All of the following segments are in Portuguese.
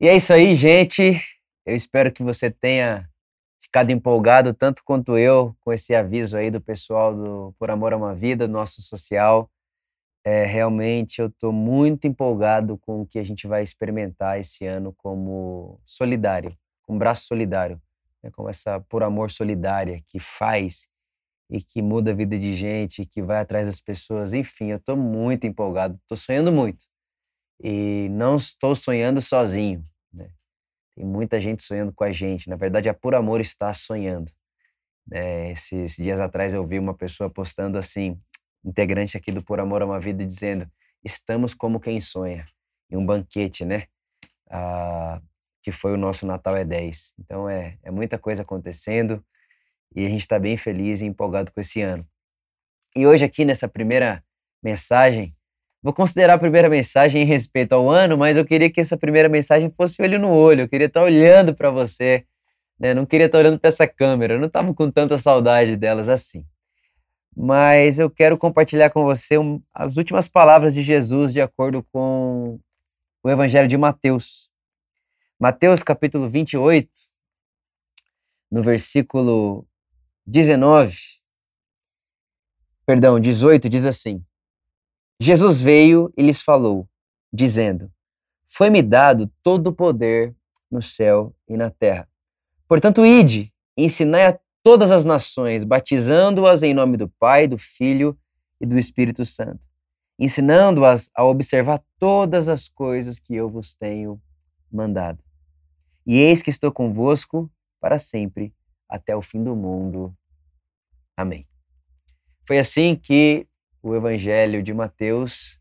E é isso aí, gente. Eu espero que você tenha ficado empolgado tanto quanto eu com esse aviso aí do pessoal do Por Amor a uma Vida, nosso social. É, realmente eu estou muito empolgado com o que a gente vai experimentar esse ano como solidário, com braço solidário, né, como essa Por Amor solidária que faz e que muda a vida de gente, que vai atrás das pessoas. Enfim, eu estou muito empolgado, estou sonhando muito. E não estou sonhando sozinho. Né? Tem muita gente sonhando com a gente. Na verdade, a Por Amor está sonhando. É, esses dias atrás eu vi uma pessoa postando assim, integrante aqui do Por Amor a uma Vida, dizendo: Estamos como quem sonha. Em um banquete, né? Ah, que foi o nosso Natal é 10. Então é, é muita coisa acontecendo e a gente está bem feliz e empolgado com esse ano. E hoje, aqui nessa primeira mensagem, vou considerar a primeira mensagem em respeito ao ano, mas eu queria que essa primeira mensagem fosse olho no olho, eu queria estar olhando para você, né? não queria estar olhando para essa câmera, eu não estava com tanta saudade delas assim. Mas eu quero compartilhar com você um, as últimas palavras de Jesus de acordo com o Evangelho de Mateus. Mateus capítulo 28, no versículo 19, perdão, 18 diz assim: Jesus veio e lhes falou, dizendo: Foi-me dado todo o poder no céu e na terra. Portanto, ide, ensinai a todas as nações, batizando-as em nome do Pai, do Filho e do Espírito Santo, ensinando-as a observar todas as coisas que eu vos tenho mandado. E eis que estou convosco para sempre até o fim do mundo. Amém. Foi assim que o Evangelho de Mateus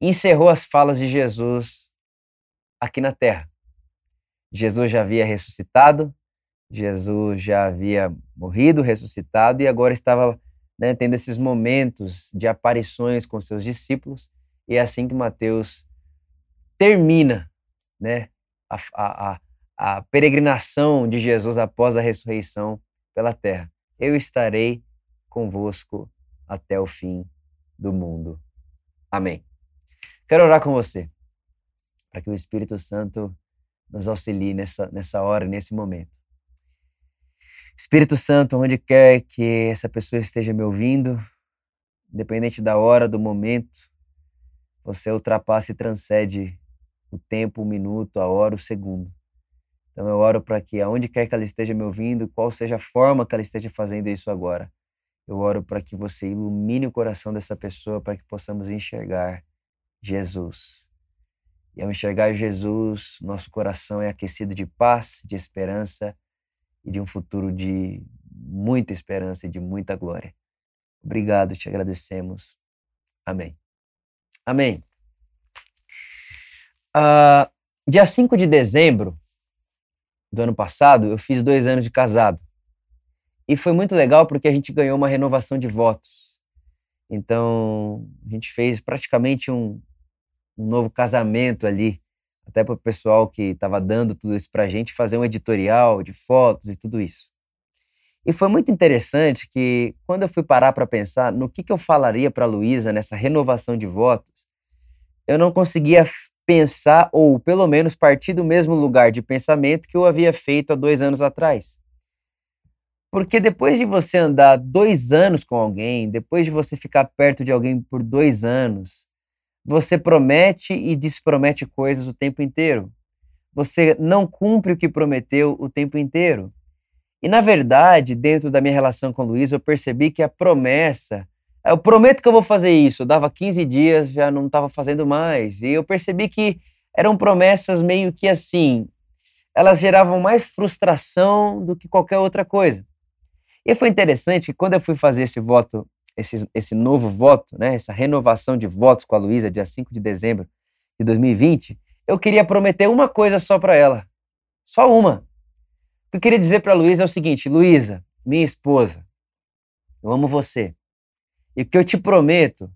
encerrou as falas de Jesus aqui na terra. Jesus já havia ressuscitado, Jesus já havia morrido, ressuscitado e agora estava né, tendo esses momentos de aparições com seus discípulos. E é assim que Mateus termina né, a, a, a peregrinação de Jesus após a ressurreição pela terra. Eu estarei convosco até o fim do mundo. Amém. Quero orar com você, para que o Espírito Santo nos auxilie nessa, nessa hora, nesse momento. Espírito Santo, onde quer que essa pessoa esteja me ouvindo, independente da hora, do momento, você ultrapassa e transcende o tempo, o minuto, a hora, o segundo. Então eu oro para que aonde quer que ela esteja me ouvindo, qual seja a forma que ela esteja fazendo isso agora, eu oro para que você ilumine o coração dessa pessoa para que possamos enxergar Jesus. E ao enxergar Jesus, nosso coração é aquecido de paz, de esperança e de um futuro de muita esperança e de muita glória. Obrigado, te agradecemos. Amém. Amém. Uh, dia 5 de dezembro do ano passado, eu fiz dois anos de casado. E foi muito legal porque a gente ganhou uma renovação de votos. Então, a gente fez praticamente um, um novo casamento ali, até para o pessoal que estava dando tudo isso para a gente fazer um editorial de fotos e tudo isso. E foi muito interessante que, quando eu fui parar para pensar no que, que eu falaria para a Luísa nessa renovação de votos, eu não conseguia pensar, ou pelo menos partir do mesmo lugar de pensamento que eu havia feito há dois anos atrás. Porque depois de você andar dois anos com alguém, depois de você ficar perto de alguém por dois anos, você promete e despromete coisas o tempo inteiro. Você não cumpre o que prometeu o tempo inteiro. E, na verdade, dentro da minha relação com o Luiz, eu percebi que a promessa eu prometo que eu vou fazer isso. Eu dava 15 dias, já não estava fazendo mais. E eu percebi que eram promessas meio que assim, elas geravam mais frustração do que qualquer outra coisa. E foi interessante que quando eu fui fazer esse voto, esse, esse novo voto, né, essa renovação de votos com a Luísa, dia 5 de dezembro de 2020, eu queria prometer uma coisa só para ela. Só uma. O que eu queria dizer para a Luísa é o seguinte: Luísa, minha esposa, eu amo você. E o que eu te prometo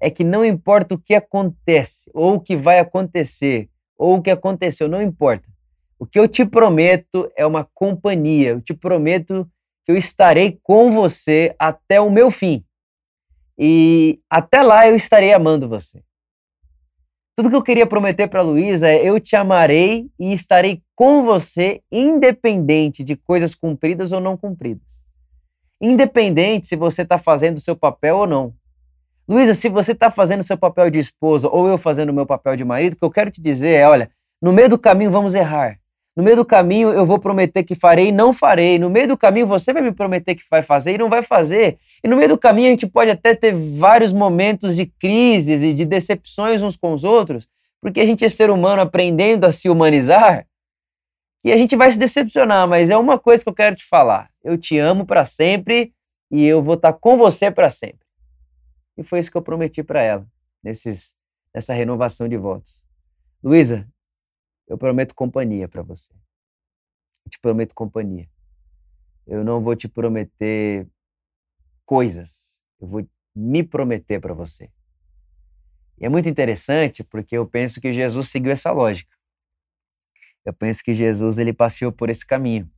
é que não importa o que acontece, ou o que vai acontecer, ou o que aconteceu, não importa. O que eu te prometo é uma companhia. Eu te prometo que eu estarei com você até o meu fim. E até lá eu estarei amando você. Tudo que eu queria prometer para Luísa é: eu te amarei e estarei com você, independente de coisas cumpridas ou não cumpridas. Independente se você está fazendo o seu papel ou não. Luísa, se você está fazendo o seu papel de esposa ou eu fazendo o meu papel de marido, o que eu quero te dizer é: olha, no meio do caminho vamos errar. No meio do caminho eu vou prometer que farei e não farei. No meio do caminho você vai me prometer que vai fazer e não vai fazer. E no meio do caminho a gente pode até ter vários momentos de crises e de decepções uns com os outros, porque a gente é ser humano aprendendo a se humanizar. E a gente vai se decepcionar, mas é uma coisa que eu quero te falar. Eu te amo para sempre e eu vou estar tá com você para sempre. E foi isso que eu prometi para ela nesses, nessa renovação de votos. Luísa, eu prometo companhia para você. Eu te prometo companhia. Eu não vou te prometer coisas. Eu vou me prometer para você. E é muito interessante porque eu penso que Jesus seguiu essa lógica. Eu penso que Jesus ele passeou por esse caminho.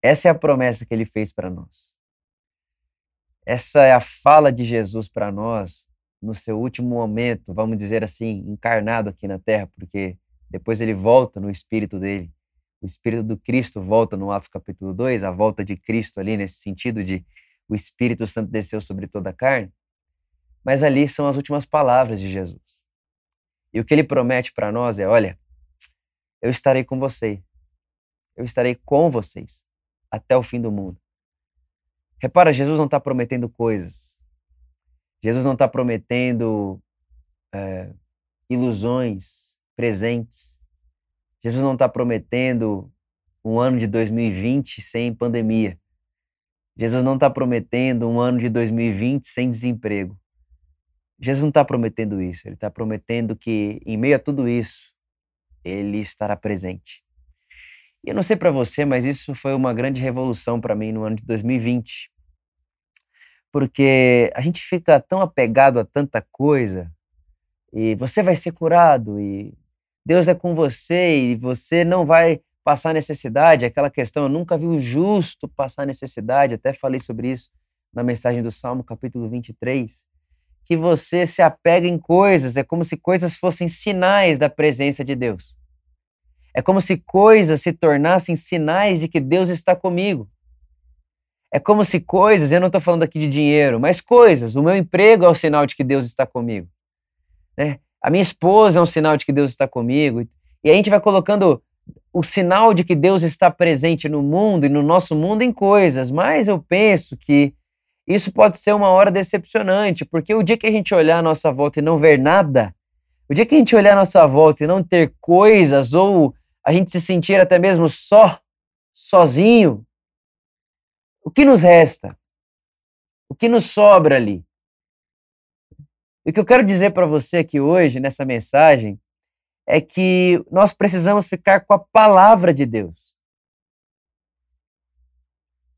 Essa é a promessa que ele fez para nós. Essa é a fala de Jesus para nós no seu último momento, vamos dizer assim, encarnado aqui na Terra, porque depois ele volta no espírito dele. O espírito do Cristo volta no Atos capítulo 2, a volta de Cristo ali nesse sentido de o Espírito Santo desceu sobre toda a carne. Mas ali são as últimas palavras de Jesus. E o que ele promete para nós é: olha, eu estarei com você. Eu estarei com vocês até o fim do mundo. Repara, Jesus não está prometendo coisas. Jesus não está prometendo é, ilusões, presentes. Jesus não está prometendo um ano de 2020 sem pandemia. Jesus não está prometendo um ano de 2020 sem desemprego. Jesus não está prometendo isso. Ele está prometendo que, em meio a tudo isso, ele estará presente. E eu não sei para você, mas isso foi uma grande revolução para mim no ano de 2020 porque a gente fica tão apegado a tanta coisa e você vai ser curado e Deus é com você e você não vai passar necessidade, aquela questão, eu nunca vi o justo passar necessidade, até falei sobre isso na mensagem do Salmo, capítulo 23, que você se apega em coisas, é como se coisas fossem sinais da presença de Deus. É como se coisas se tornassem sinais de que Deus está comigo. É como se coisas, eu não estou falando aqui de dinheiro, mas coisas. O meu emprego é o sinal de que Deus está comigo. Né? A minha esposa é um sinal de que Deus está comigo. E a gente vai colocando o sinal de que Deus está presente no mundo e no nosso mundo em coisas. Mas eu penso que isso pode ser uma hora decepcionante, porque o dia que a gente olhar a nossa volta e não ver nada, o dia que a gente olhar a nossa volta e não ter coisas, ou a gente se sentir até mesmo só, sozinho, o que nos resta? O que nos sobra ali? E o que eu quero dizer para você aqui hoje, nessa mensagem, é que nós precisamos ficar com a palavra de Deus.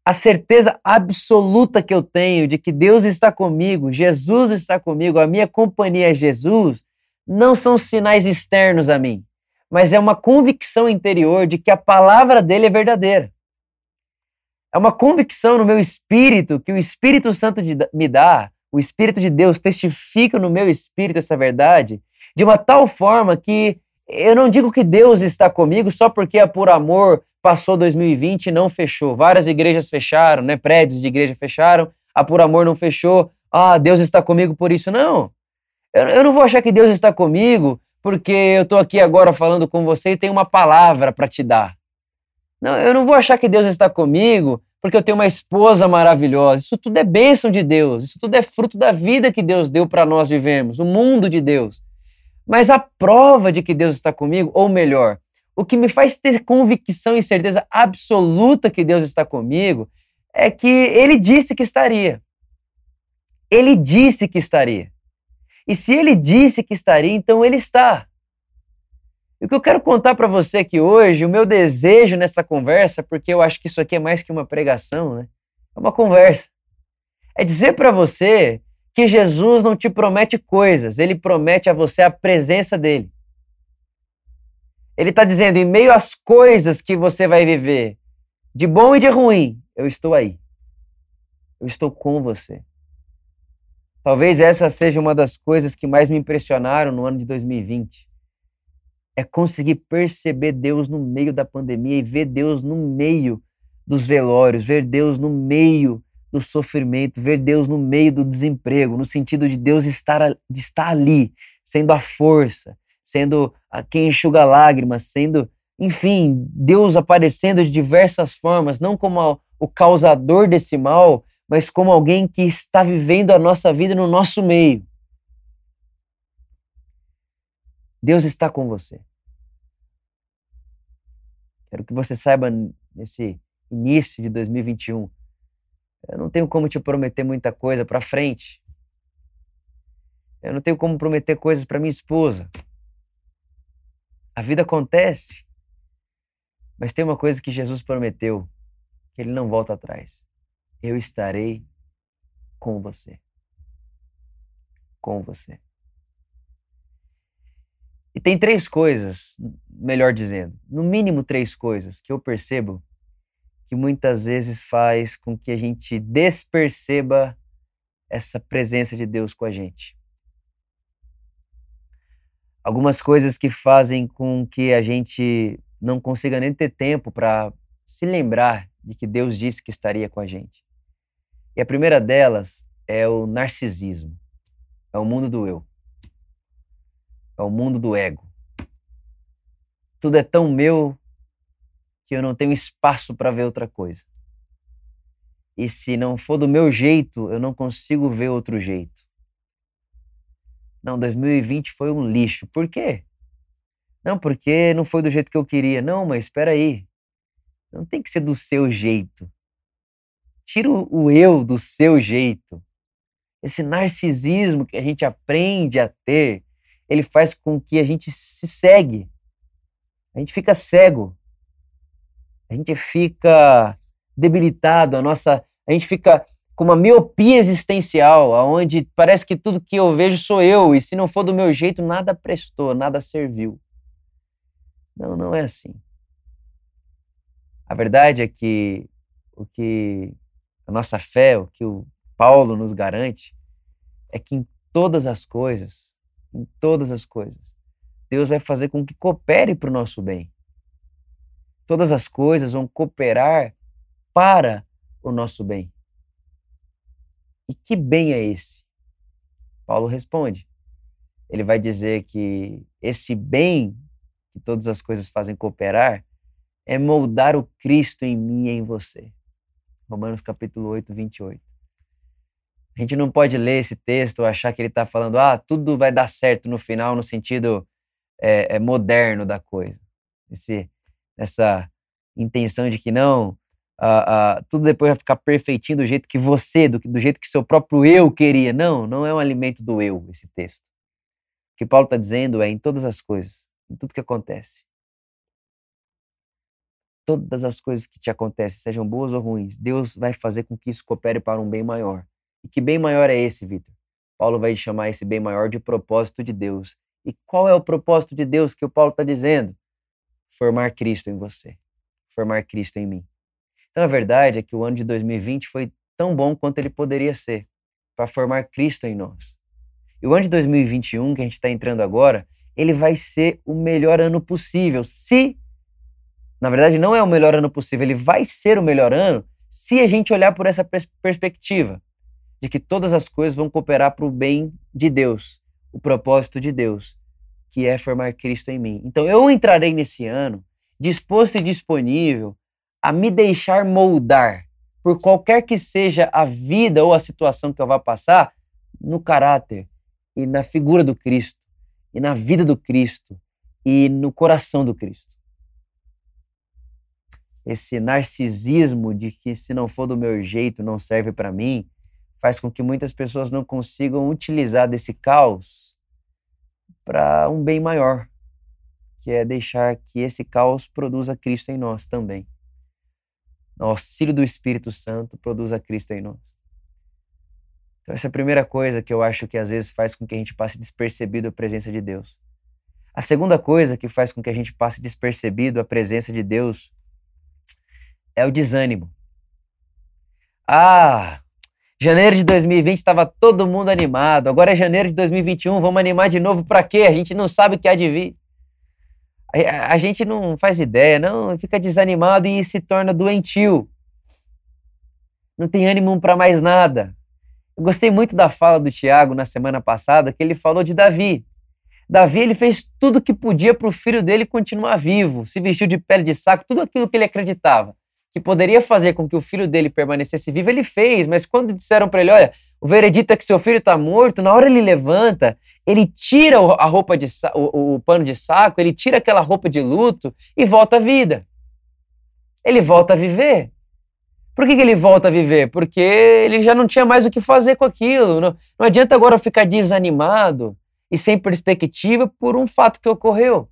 A certeza absoluta que eu tenho de que Deus está comigo, Jesus está comigo, a minha companhia é Jesus, não são sinais externos a mim, mas é uma convicção interior de que a palavra dele é verdadeira. É uma convicção no meu espírito que o Espírito Santo me dá, o Espírito de Deus testifica no meu espírito essa verdade, de uma tal forma que eu não digo que Deus está comigo só porque a Por Amor passou 2020 e não fechou. Várias igrejas fecharam, né? prédios de igreja fecharam, a Por Amor não fechou. Ah, Deus está comigo por isso. Não. Eu, eu não vou achar que Deus está comigo porque eu estou aqui agora falando com você e tenho uma palavra para te dar. Não, eu não vou achar que Deus está comigo porque eu tenho uma esposa maravilhosa. Isso tudo é bênção de Deus. Isso tudo é fruto da vida que Deus deu para nós vivermos, o mundo de Deus. Mas a prova de que Deus está comigo, ou melhor, o que me faz ter convicção e certeza absoluta que Deus está comigo, é que Ele disse que estaria. Ele disse que estaria. E se Ele disse que estaria, então Ele está. E o que eu quero contar para você aqui hoje, o meu desejo nessa conversa, porque eu acho que isso aqui é mais que uma pregação, né? É uma conversa. É dizer para você que Jesus não te promete coisas, ele promete a você a presença dele. Ele está dizendo, em meio às coisas que você vai viver, de bom e de ruim, eu estou aí. Eu estou com você. Talvez essa seja uma das coisas que mais me impressionaram no ano de 2020. É conseguir perceber Deus no meio da pandemia e ver Deus no meio dos velórios, ver Deus no meio do sofrimento, ver Deus no meio do desemprego, no sentido de Deus estar, de estar ali, sendo a força, sendo a quem enxuga lágrimas, sendo, enfim, Deus aparecendo de diversas formas, não como a, o causador desse mal, mas como alguém que está vivendo a nossa vida no nosso meio. Deus está com você. Quero que você saiba nesse início de 2021. Eu não tenho como te prometer muita coisa para frente. Eu não tenho como prometer coisas para minha esposa. A vida acontece. Mas tem uma coisa que Jesus prometeu, que ele não volta atrás eu estarei com você. Com você. E tem três coisas, melhor dizendo, no mínimo três coisas que eu percebo que muitas vezes faz com que a gente desperceba essa presença de Deus com a gente. Algumas coisas que fazem com que a gente não consiga nem ter tempo para se lembrar de que Deus disse que estaria com a gente. E a primeira delas é o narcisismo. É o mundo do eu. É o mundo do ego. Tudo é tão meu que eu não tenho espaço para ver outra coisa. E se não for do meu jeito, eu não consigo ver outro jeito. Não, 2020 foi um lixo. Por quê? Não, porque não foi do jeito que eu queria. Não, mas espera aí. Não tem que ser do seu jeito. Tira o eu do seu jeito. Esse narcisismo que a gente aprende a ter, ele faz com que a gente se segue. A gente fica cego. A gente fica debilitado, a nossa, a gente fica com uma miopia existencial, aonde parece que tudo que eu vejo sou eu e se não for do meu jeito nada prestou, nada serviu. Não, não é assim. A verdade é que o que a nossa fé, o que o Paulo nos garante, é que em todas as coisas, em todas as coisas, Deus vai fazer com que coopere para o nosso bem. Todas as coisas vão cooperar para o nosso bem. E que bem é esse? Paulo responde. Ele vai dizer que esse bem que todas as coisas fazem cooperar é moldar o Cristo em mim e em você. Romanos capítulo 8, 28. A gente não pode ler esse texto achar que ele está falando, ah, tudo vai dar certo no final, no sentido é, é moderno da coisa. Esse, essa intenção de que não, ah, ah, tudo depois vai ficar perfeitinho do jeito que você, do, do jeito que seu próprio eu queria. Não, não é um alimento do eu, esse texto. O que Paulo está dizendo é em todas as coisas, em tudo que acontece todas as coisas que te acontecem, sejam boas ou ruins, Deus vai fazer com que isso coopere para um bem maior. E que bem maior é esse, Vitor? Paulo vai chamar esse bem maior de propósito de Deus. E qual é o propósito de Deus que o Paulo está dizendo? Formar Cristo em você, formar Cristo em mim. Então a verdade é que o ano de 2020 foi tão bom quanto ele poderia ser para formar Cristo em nós. E o ano de 2021, que a gente está entrando agora, ele vai ser o melhor ano possível, se na verdade, não é o melhor ano possível, ele vai ser o melhor ano se a gente olhar por essa pers perspectiva de que todas as coisas vão cooperar para o bem de Deus, o propósito de Deus, que é formar Cristo em mim. Então eu entrarei nesse ano disposto e disponível a me deixar moldar por qualquer que seja a vida ou a situação que eu vá passar, no caráter e na figura do Cristo, e na vida do Cristo, e no coração do Cristo esse narcisismo de que se não for do meu jeito não serve para mim, faz com que muitas pessoas não consigam utilizar desse caos para um bem maior, que é deixar que esse caos produza Cristo em nós também. O auxílio do Espírito Santo produza Cristo em nós. Então, essa é a primeira coisa que eu acho que às vezes faz com que a gente passe despercebido a presença de Deus. A segunda coisa que faz com que a gente passe despercebido a presença de Deus é o desânimo. Ah, Janeiro de 2020 estava todo mundo animado. Agora é janeiro de 2021, vamos animar de novo para quê? A gente não sabe o que há de vir. A, gente não faz ideia, não, fica desanimado e se torna doentio. Não tem ânimo para mais nada. Eu gostei muito da fala do Tiago na semana passada, que ele falou de Davi. Davi ele fez tudo o que podia para o filho dele continuar vivo, se vestiu de pele de saco, tudo aquilo que ele acreditava que poderia fazer com que o filho dele permanecesse vivo, ele fez, mas quando disseram para ele, olha, o veredito é que seu filho está morto, na hora ele levanta, ele tira a roupa de o, o pano de saco, ele tira aquela roupa de luto e volta à vida. Ele volta a viver. Por que, que ele volta a viver? Porque ele já não tinha mais o que fazer com aquilo. Não, não adianta agora ficar desanimado e sem perspectiva por um fato que ocorreu.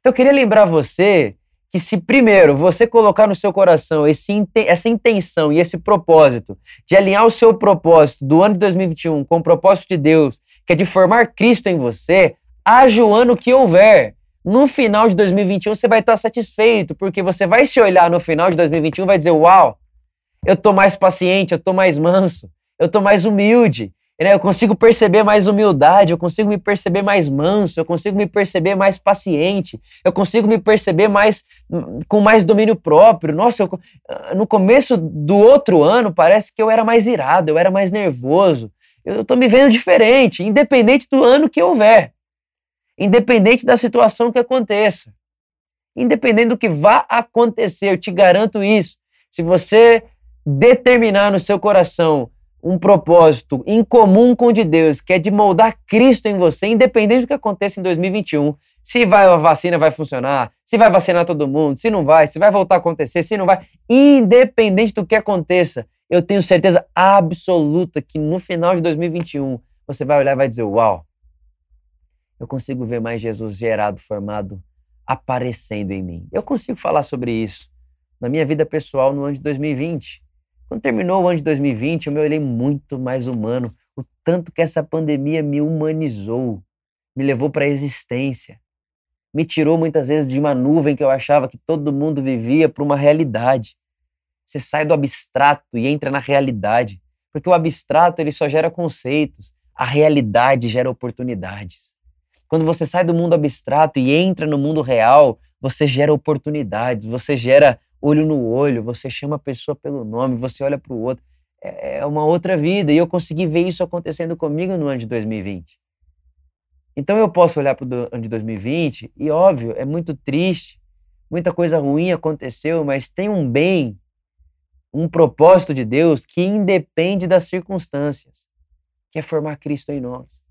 Então eu queria lembrar você que se primeiro você colocar no seu coração esse, essa intenção e esse propósito de alinhar o seu propósito do ano de 2021 com o propósito de Deus, que é de formar Cristo em você, haja o ano que houver. No final de 2021 você vai estar satisfeito, porque você vai se olhar no final de 2021 e vai dizer: Uau, eu estou mais paciente, eu estou mais manso, eu estou mais humilde? Eu consigo perceber mais humildade, eu consigo me perceber mais manso, eu consigo me perceber mais paciente, eu consigo me perceber mais com mais domínio próprio. Nossa, eu, no começo do outro ano parece que eu era mais irado, eu era mais nervoso. Eu estou me vendo diferente, independente do ano que houver, independente da situação que aconteça, independente do que vá acontecer, eu te garanto isso. Se você determinar no seu coração um propósito em comum com o de Deus, que é de moldar Cristo em você, independente do que aconteça em 2021. Se vai a vacina vai funcionar, se vai vacinar todo mundo, se não vai, se vai voltar a acontecer, se não vai, independente do que aconteça, eu tenho certeza absoluta que no final de 2021 você vai olhar e vai dizer: Uau, eu consigo ver mais Jesus gerado, formado, aparecendo em mim. Eu consigo falar sobre isso na minha vida pessoal no ano de 2020. Quando terminou o ano de 2020, eu me olhei muito mais humano. O tanto que essa pandemia me humanizou, me levou para a existência, me tirou muitas vezes de uma nuvem que eu achava que todo mundo vivia para uma realidade. Você sai do abstrato e entra na realidade, porque o abstrato ele só gera conceitos, a realidade gera oportunidades. Quando você sai do mundo abstrato e entra no mundo real, você gera oportunidades, você gera olho no olho, você chama a pessoa pelo nome, você olha para o outro. É, é uma outra vida. E eu consegui ver isso acontecendo comigo no ano de 2020. Então eu posso olhar para o ano de 2020 e, óbvio, é muito triste, muita coisa ruim aconteceu, mas tem um bem, um propósito de Deus que independe das circunstâncias, que é formar Cristo em nós.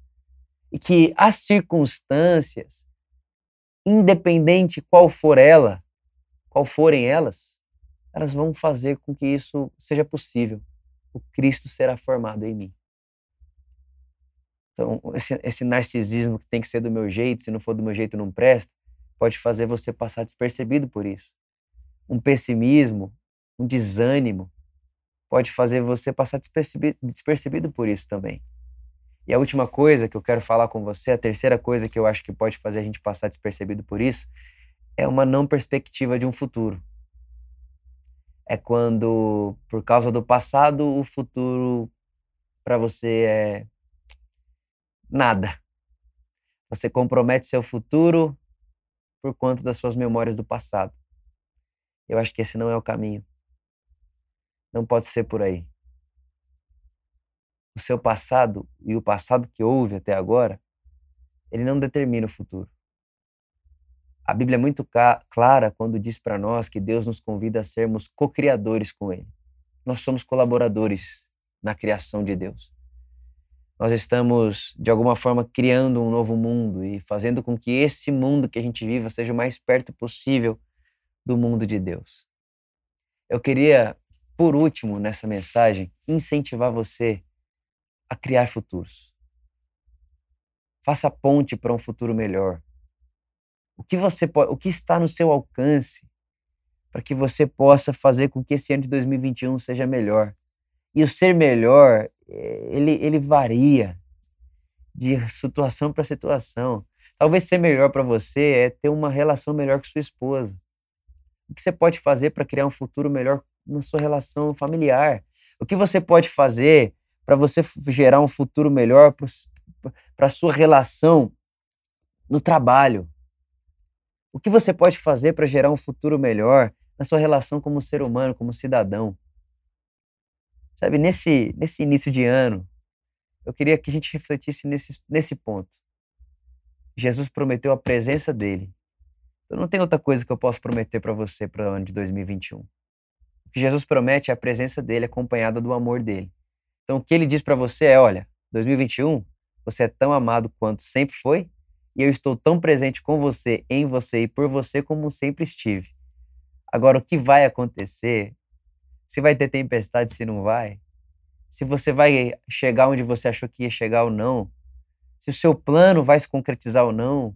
E que as circunstâncias, independente qual for ela, qual forem elas, elas vão fazer com que isso seja possível. O Cristo será formado em mim. Então, esse, esse, narcisismo que tem que ser do meu jeito, se não for do meu jeito não presta, pode fazer você passar despercebido por isso. Um pessimismo, um desânimo, pode fazer você passar despercebido, despercebido por isso também. E a última coisa que eu quero falar com você, a terceira coisa que eu acho que pode fazer a gente passar despercebido por isso, é uma não perspectiva de um futuro. É quando, por causa do passado, o futuro para você é nada. Você compromete seu futuro por conta das suas memórias do passado. Eu acho que esse não é o caminho. Não pode ser por aí. O seu passado e o passado que houve até agora, ele não determina o futuro. A Bíblia é muito clara quando diz para nós que Deus nos convida a sermos co-criadores com Ele. Nós somos colaboradores na criação de Deus. Nós estamos, de alguma forma, criando um novo mundo e fazendo com que esse mundo que a gente viva seja o mais perto possível do mundo de Deus. Eu queria, por último, nessa mensagem, incentivar você a criar futuros. Faça ponte para um futuro melhor. O que você pode, o que está no seu alcance para que você possa fazer com que esse ano de 2021 seja melhor. E o ser melhor, eh, ele, ele varia de situação para situação. Talvez ser melhor para você é ter uma relação melhor com sua esposa. O que você pode fazer para criar um futuro melhor na sua relação familiar? O que você pode fazer para você gerar um futuro melhor para a sua relação no trabalho? O que você pode fazer para gerar um futuro melhor na sua relação como ser humano, como cidadão? Sabe, nesse, nesse início de ano, eu queria que a gente refletisse nesse, nesse ponto. Jesus prometeu a presença dele. Então não tem outra coisa que eu possa prometer para você para o ano de 2021. O que Jesus promete é a presença dele acompanhada do amor dele. Então o que ele diz para você é, olha, 2021, você é tão amado quanto sempre foi, e eu estou tão presente com você, em você e por você como sempre estive. Agora o que vai acontecer? Se vai ter tempestade, se não vai? Se você vai chegar onde você achou que ia chegar ou não? Se o seu plano vai se concretizar ou não?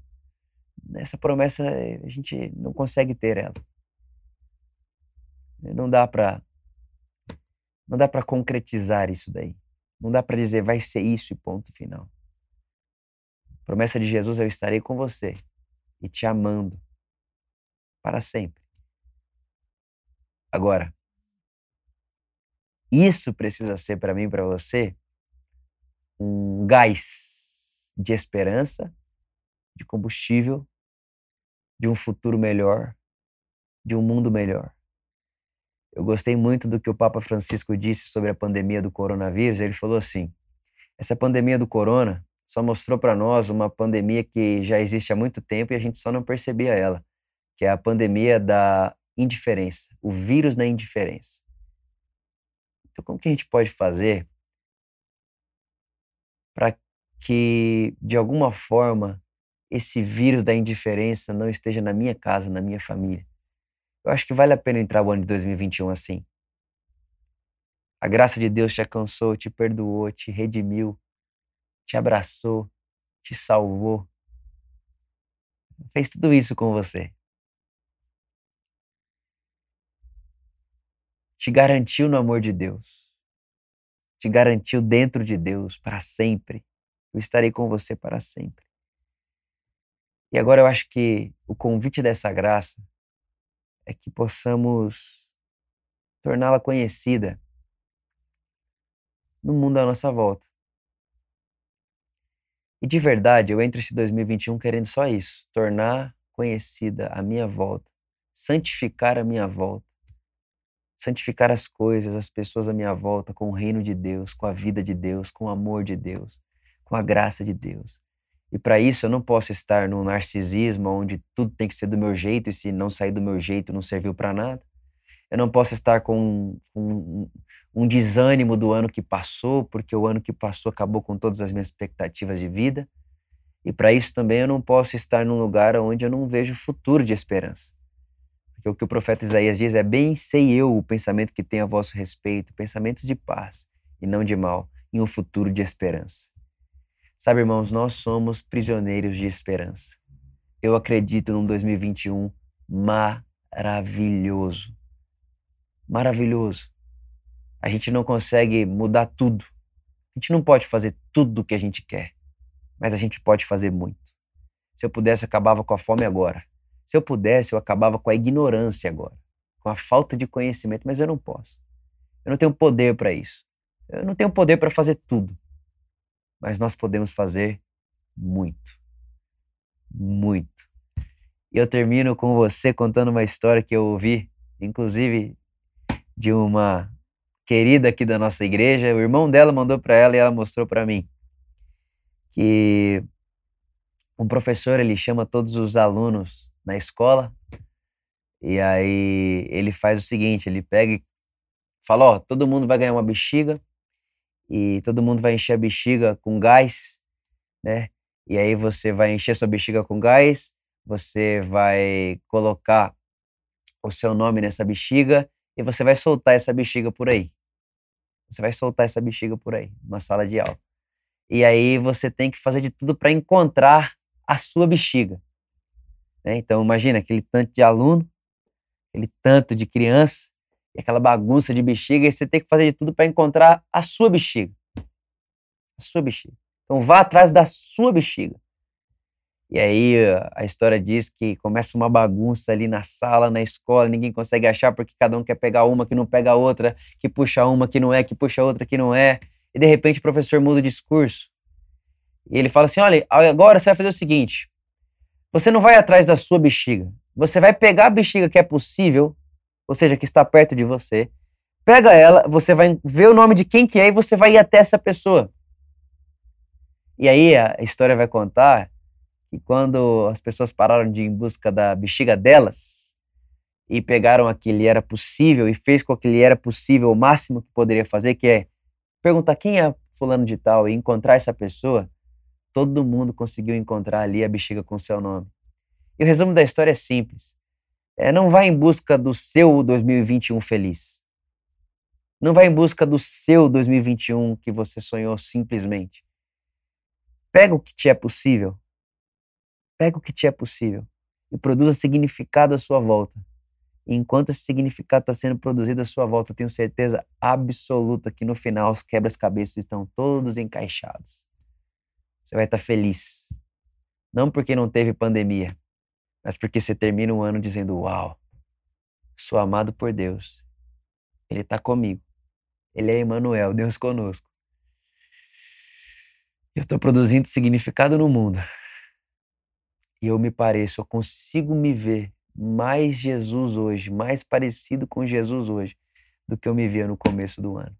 Essa promessa a gente não consegue ter ela. Não dá para não dá para concretizar isso daí. Não dá para dizer vai ser isso e ponto final. Promessa de Jesus eu estarei com você e te amando para sempre. Agora, isso precisa ser para mim, para você, um gás de esperança, de combustível, de um futuro melhor, de um mundo melhor. Eu gostei muito do que o Papa Francisco disse sobre a pandemia do coronavírus. Ele falou assim: essa pandemia do corona só mostrou para nós uma pandemia que já existe há muito tempo e a gente só não percebia ela, que é a pandemia da indiferença, o vírus da indiferença. Então, como que a gente pode fazer para que, de alguma forma, esse vírus da indiferença não esteja na minha casa, na minha família? Eu acho que vale a pena entrar o ano de 2021 assim. A graça de Deus te alcançou, te perdoou, te redimiu, te abraçou, te salvou. Fez tudo isso com você. Te garantiu no amor de Deus. Te garantiu dentro de Deus para sempre. Eu estarei com você para sempre. E agora eu acho que o convite dessa graça é que possamos torná-la conhecida no mundo à nossa volta. E de verdade, eu entro esse 2021 querendo só isso: tornar conhecida a minha volta, santificar a minha volta, santificar as coisas, as pessoas à minha volta com o reino de Deus, com a vida de Deus, com o amor de Deus, com a graça de Deus. E para isso eu não posso estar num narcisismo onde tudo tem que ser do meu jeito e se não sair do meu jeito não serviu para nada. Eu não posso estar com um, um, desânimo do ano que passou, porque o ano que passou acabou com todas as minhas expectativas de vida. E para isso também eu não posso estar num lugar onde eu não vejo futuro de esperança. Porque o que o profeta Isaías diz é: Bem sei eu o pensamento que tenho a vosso respeito, pensamentos de paz e não de mal, em um futuro de esperança. Sabe, irmãos, nós somos prisioneiros de esperança. Eu acredito num 2021 maravilhoso. Maravilhoso. A gente não consegue mudar tudo. A gente não pode fazer tudo o que a gente quer, mas a gente pode fazer muito. Se eu pudesse, eu acabava com a fome agora. Se eu pudesse, eu acabava com a ignorância agora, com a falta de conhecimento, mas eu não posso. Eu não tenho poder para isso. Eu não tenho poder para fazer tudo mas nós podemos fazer muito. Muito. E eu termino com você contando uma história que eu ouvi, inclusive de uma querida aqui da nossa igreja. O irmão dela mandou para ela e ela mostrou para mim que um professor ele chama todos os alunos na escola e aí ele faz o seguinte, ele pega e fala, ó, todo mundo vai ganhar uma bexiga e todo mundo vai encher a bexiga com gás, né? E aí você vai encher sua bexiga com gás, você vai colocar o seu nome nessa bexiga e você vai soltar essa bexiga por aí. Você vai soltar essa bexiga por aí, numa sala de aula. E aí você tem que fazer de tudo para encontrar a sua bexiga. Né? Então imagina aquele tanto de aluno, aquele tanto de criança, e aquela bagunça de bexiga, e você tem que fazer de tudo para encontrar a sua bexiga. A sua bexiga. Então vá atrás da sua bexiga. E aí a história diz que começa uma bagunça ali na sala, na escola, ninguém consegue achar porque cada um quer pegar uma que não pega a outra, que puxa uma que não é, que puxa outra que não é. E de repente o professor muda o discurso. E ele fala assim: olha, agora você vai fazer o seguinte: você não vai atrás da sua bexiga. Você vai pegar a bexiga que é possível, ou seja, que está perto de você. Pega ela, você vai ver o nome de quem que é e você vai ir até essa pessoa. E aí a história vai contar que quando as pessoas pararam de ir em busca da bexiga delas e pegaram aquilo que era possível e fez com que ele era possível o máximo que poderia fazer, que é perguntar quem é fulano de tal e encontrar essa pessoa, todo mundo conseguiu encontrar ali a bexiga com seu nome. E o resumo da história é simples. É, não vá em busca do seu 2021 feliz. Não vá em busca do seu 2021 que você sonhou simplesmente. Pega o que te é possível Pega o que te é possível e produza significado à sua volta. E enquanto esse significado está sendo produzido à sua volta, tenho certeza absoluta que no final os quebras-cabeças estão todos encaixados. Você vai estar tá feliz. Não porque não teve pandemia, mas porque você termina um ano dizendo: Uau, sou amado por Deus. Ele está comigo. Ele é Emmanuel, Deus conosco. Eu estou produzindo significado no mundo e eu me pareço, eu consigo me ver mais Jesus hoje, mais parecido com Jesus hoje, do que eu me via no começo do ano.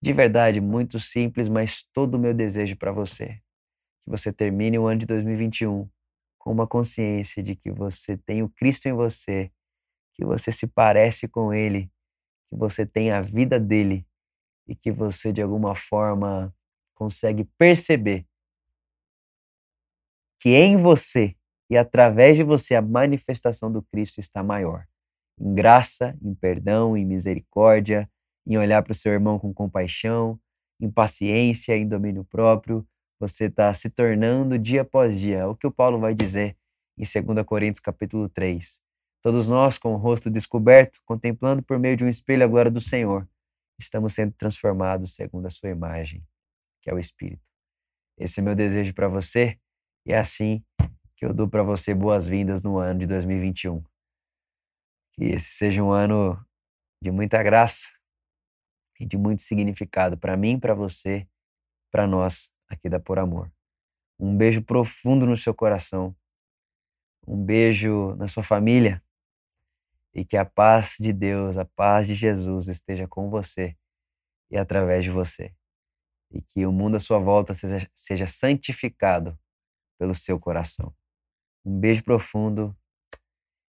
De verdade, muito simples, mas todo o meu desejo para você. Que você termine o ano de 2021 com uma consciência de que você tem o Cristo em você, que você se parece com Ele, que você tem a vida dele e que você de alguma forma consegue perceber que em você e através de você a manifestação do Cristo está maior. Em graça, em perdão, em misericórdia, em olhar para o seu irmão com compaixão, em paciência, em domínio próprio. Você está se tornando dia após dia. É o que o Paulo vai dizer em 2 Coríntios capítulo 3. Todos nós, com o rosto descoberto, contemplando por meio de um espelho a glória do Senhor, estamos sendo transformados segundo a sua imagem, que é o Espírito. Esse é meu desejo para você e é assim que eu dou para você boas-vindas no ano de 2021. Que esse seja um ano de muita graça e de muito significado para mim, para você, para nós aqui da Por Amor. Um beijo profundo no seu coração. Um beijo na sua família. E que a paz de Deus, a paz de Jesus esteja com você e através de você. E que o mundo à sua volta seja, seja santificado pelo seu coração. Um beijo profundo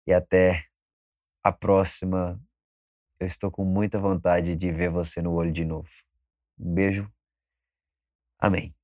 e até a próxima. Eu estou com muita vontade de ver você no olho de novo. Um beijo. Amém.